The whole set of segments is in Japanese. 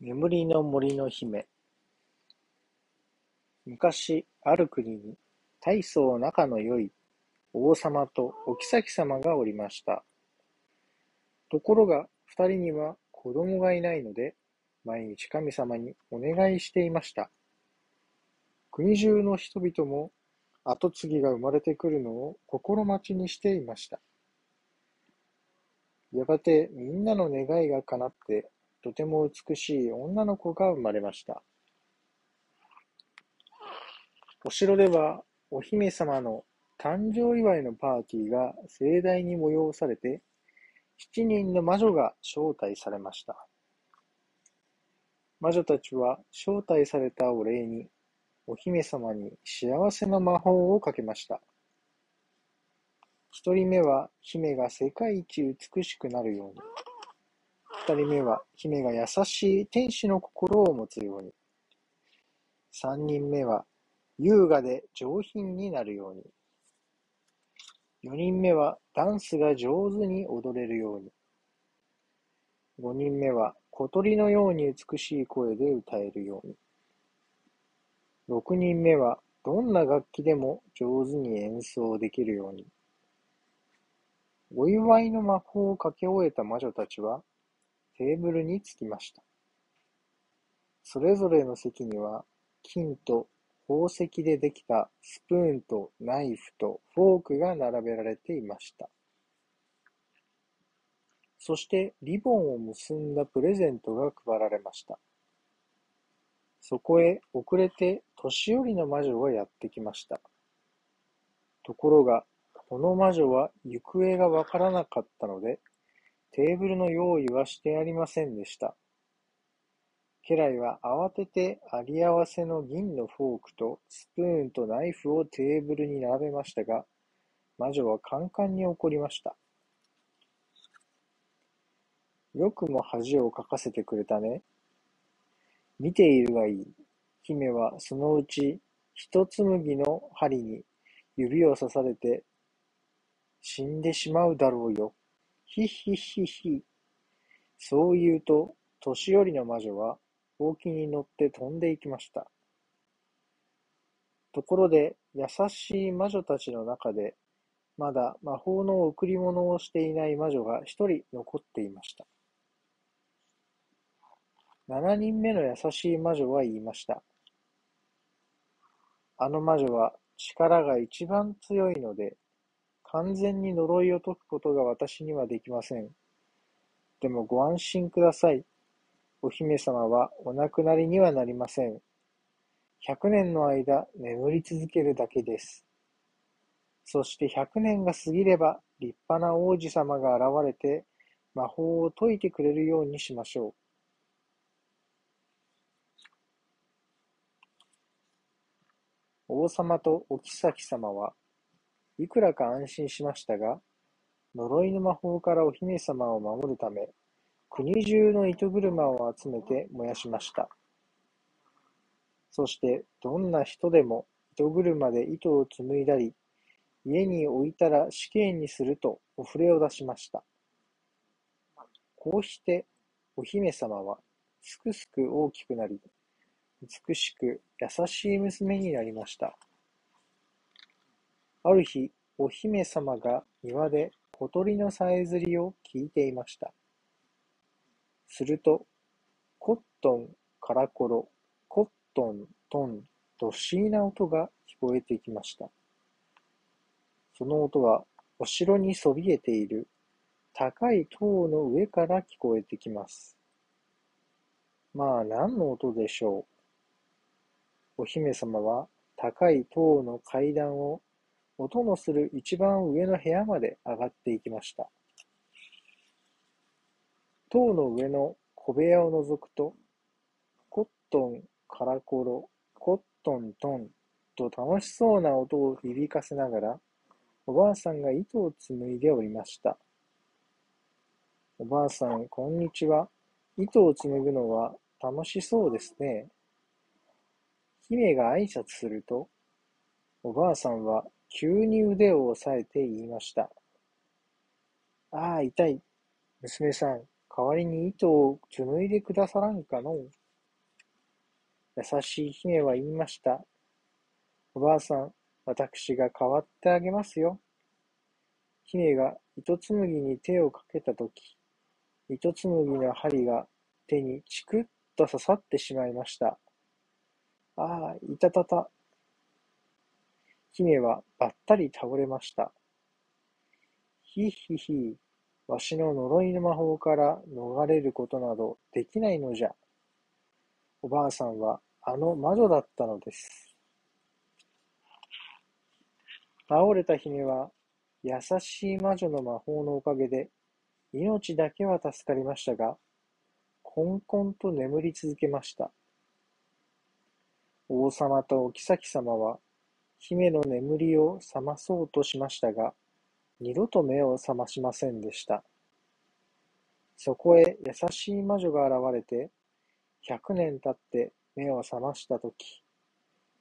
眠りの森の姫昔、ある国に、大層仲の良い王様とお妃様がおりました。ところが、二人には子供がいないので、毎日神様にお願いしていました。国中の人々も跡継ぎが生まれてくるのを心待ちにしていました。やがてみんなの願いが叶って、とても美しい女の子が生まれました。お城ではお姫様の誕生祝いのパーティーが盛大に催されて、七人の魔女が招待されました。魔女たちは招待されたお礼に、お姫様に幸せの魔法をかけました。一人目は姫が世界一美しくなるように。二人目は姫が優しい天使の心を持つように。三人目は優雅で上品になるように。四人目はダンスが上手に踊れるように。五人目は小鳥のように美しい声で歌えるように。六人目はどんな楽器でも上手に演奏できるように。お祝いの魔法をかけ終えた魔女たちはテーブルに着きました。それぞれの席には金と宝石でできたスプーンとナイフとフォークが並べられていました。そしてリボンを結んだプレゼントが配られました。そこへ遅れて年寄りの魔女がやってきました。ところが、この魔女は行方がわからなかったので、テーブルの用意はしてありませんでした。家来は慌ててあり合わせの銀のフォークとスプーンとナイフをテーブルに並べましたが、魔女はカンカンに怒りました。よくも恥をかかせてくれたね。見ているがいい。姫はそのうち一紬の針に指を刺されて死んでしまうだろうよ。ひひひひ。そう言うと、年寄りの魔女は、ほうきに乗って飛んでいきました。ところで、優しい魔女たちの中で、まだ魔法の贈り物をしていない魔女が一人残っていました。七人目の優しい魔女は言いました。あの魔女は力が一番強いので、完全に呪いを解くことが私にはできません。でもご安心ください。お姫様はお亡くなりにはなりません。百年の間眠り続けるだけです。そして百年が過ぎれば立派な王子様が現れて魔法を解いてくれるようにしましょう。王様とお妃様はいくらか安心しましたが、呪いの魔法からお姫様を守るため、国中の糸車を集めて燃やしました。そして、どんな人でも糸車で糸を紡いだり、家に置いたら死刑にするとお触れを出しました。こうして、お姫様はすくすく大きくなり、美しく優しい娘になりました。ある日、お姫様が庭で小鳥のさえずりを聞いていました。すると、コットン、カラコロ、コットン、トンと不思議な音が聞こえてきました。その音は、お城にそびえている高い塔の上から聞こえてきます。まあ、何の音でしょう。お姫様は高い塔の階段を音のする一番上の部屋まで上がっていきました。塔の上の小部屋を覗くと、コットン、カラコロ、コットン、トンと楽しそうな音を響かせながら、おばあさんが糸を紡いでおりました。おばあさん、こんにちは。糸を紡ぐのは楽しそうですね。姫が挨拶すると、おばあさんは急に腕を押さえて言いました。ああ、痛い。娘さん、代わりに糸を紡いでくださらんかの？優しい姫は言いました。おばあさん、私が代わってあげますよ。姫が糸紡ぎに手をかけたとき、糸紡ぎの針が手にチクッと刺さってしまいました。ああ、いたたた。姫はばったり倒れました。ひひひ、わしの呪いの魔法から逃れることなどできないのじゃ。おばあさんはあの魔女だったのです。倒れた姫は優しい魔女の魔法のおかげで命だけは助かりましたが、こんこんと眠り続けました。王様とお妃様は姫の眠りを覚まそうとしましたが、二度と目を覚ましませんでした。そこへ優しい魔女が現れて、百年経って目を覚ましたとき、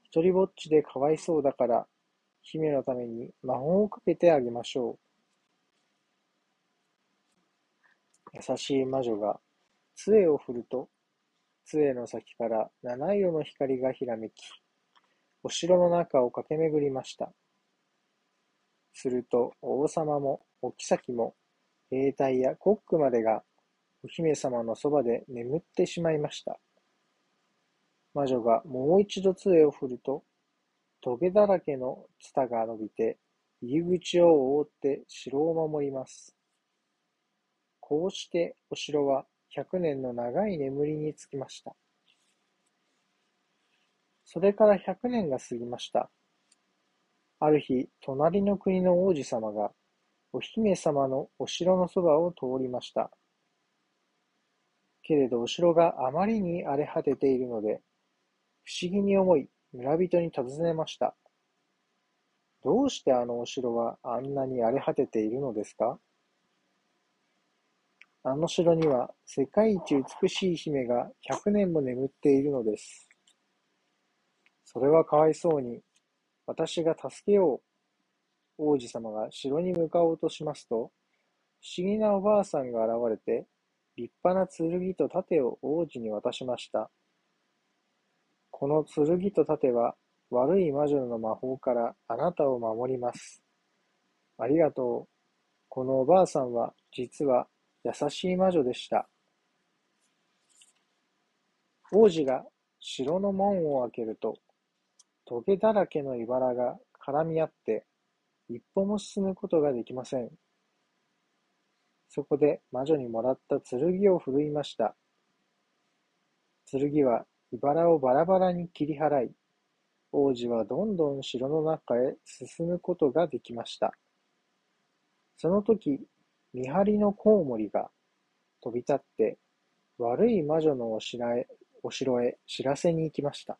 一りぼっちでかわいそうだから、姫のために魔法をかけてあげましょう。優しい魔女が杖を振ると、杖の先から七色の光がひらめき、お城の中を駆け巡りました。すると王様もお妃も兵隊やコックまでがお姫様のそばで眠ってしまいました。魔女がもう一度杖を振ると、トゲだらけのツタが伸びて、入り口を覆って城を守ります。こうしてお城は100年の長い眠りにつきました。それから百年が過ぎました。ある日、隣の国の王子様が、お姫様のお城のそばを通りました。けれどお城があまりに荒れ果てているので、不思議に思い、村人に尋ねました。どうしてあのお城はあんなに荒れ果てているのですか？あの城には世界一美しい姫が百年も眠っているのです。それはかわいそうに、私が助けよう。王子様が城に向かおうとしますと、不思議なおばあさんが現れて、立派な剣と盾を王子に渡しました。この剣と盾は悪い魔女の魔法からあなたを守ります。ありがとう。このおばあさんは実は優しい魔女でした。王子が城の門を開けると、トゲだらけの茨が絡み合って、一歩も進むことができません。そこで魔女にもらった剣を振るいました。剣は茨をバラバラに切り払い、王子はどんどん城の中へ進むことができました。その時、見張りのコウモリが飛び立って悪い魔女のお城へお城へ知らせに行きました。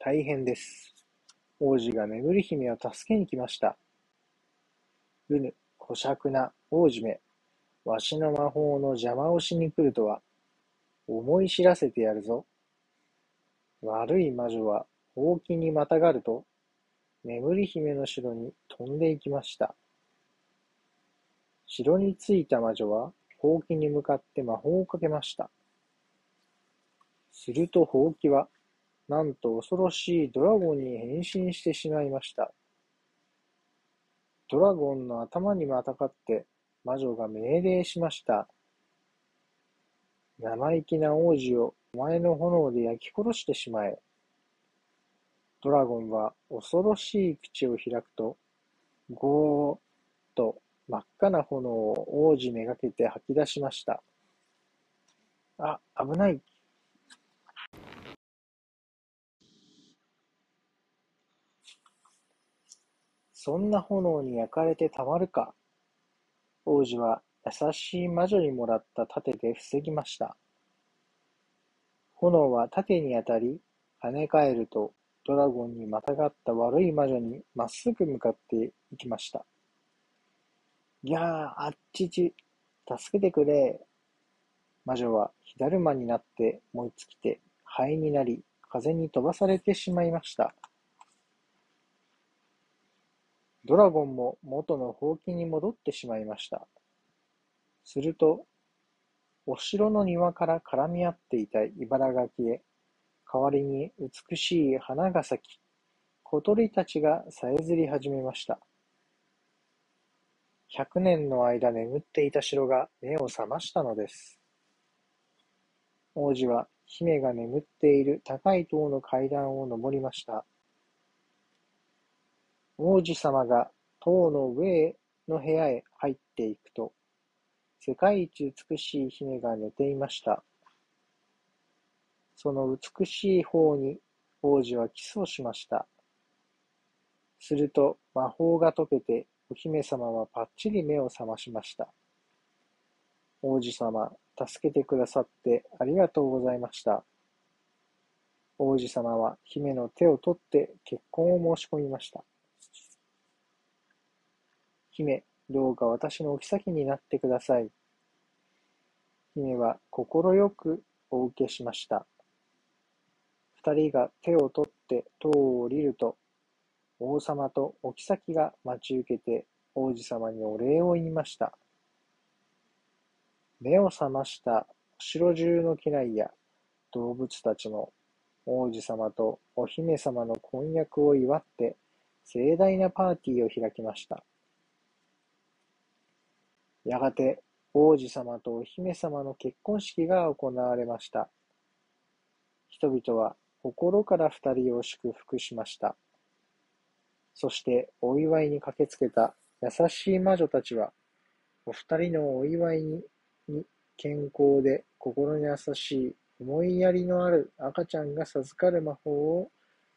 大変です。王子が眠り姫を助けに来ました。うぬ、小尺な王子め、わしの魔法の邪魔をしに来るとは、思い知らせてやるぞ。悪い魔女は、ほうきにまたがると、眠り姫の城に飛んで行きました。城に着いた魔女は、ほうきに向かって魔法をかけました。するとほうきは、なんと恐ろしいドラゴンに変身してしまいました。ドラゴンの頭にまたかって魔女が命令しました。生意気な王子をお前の炎で焼き殺してしまえ。ドラゴンは恐ろしい口を開くと、ゴーッと真っ赤な炎を王子めがけて吐き出しました。あ、危ない。そんな炎に焼かれてたまるか。王子は優しい魔女にもらった盾で防ぎました。炎は盾に当たり、跳ね返るとドラゴンにまたがった悪い魔女にまっすぐ向かっていきました。ぎゃあ、あっちち、助けてくれ。魔女は火だるまになって燃え尽きて灰になり、風に飛ばされてしまいました。ドラゴンも元のほうきに戻ってしまいました。すると、お城の庭から絡み合っていた茨が消え、代わりに美しい花が咲き、小鳥たちがさえずり始めました。百年の間眠っていた城が目を覚ましたのです。王子は姫が眠っている高い塔の階段を登りました。王子様が塔の上の部屋へ入っていくと、世界一美しい姫が寝ていました。その美しい方に王子はキスをしました。すると魔法が解けてお姫様はぱっちり目を覚ましました。王子様、助けてくださってありがとうございました。王子様は姫の手を取って結婚を申し込みました。姫、どうか私のお妃になってください。姫は快くお受けしました。二人が手を取って塔を降りると、王様とお妃が待ち受けて王子様にお礼を言いました。目を覚ましたお城中の家来や動物たちも王子様とお姫様の婚約を祝って盛大なパーティーを開きました。やがて王子様とお姫様の結婚式が行われました。人々は心から二人を祝福しました。そしてお祝いに駆けつけた優しい魔女たちは、お二人のお祝いに健康で心に優しい思いやりのある赤ちゃんが授かる魔法を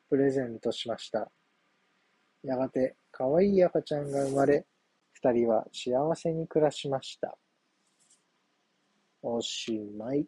プレゼントしました。やがて可愛い赤ちゃんが生まれ、二人は幸せに暮らしました。おしまい。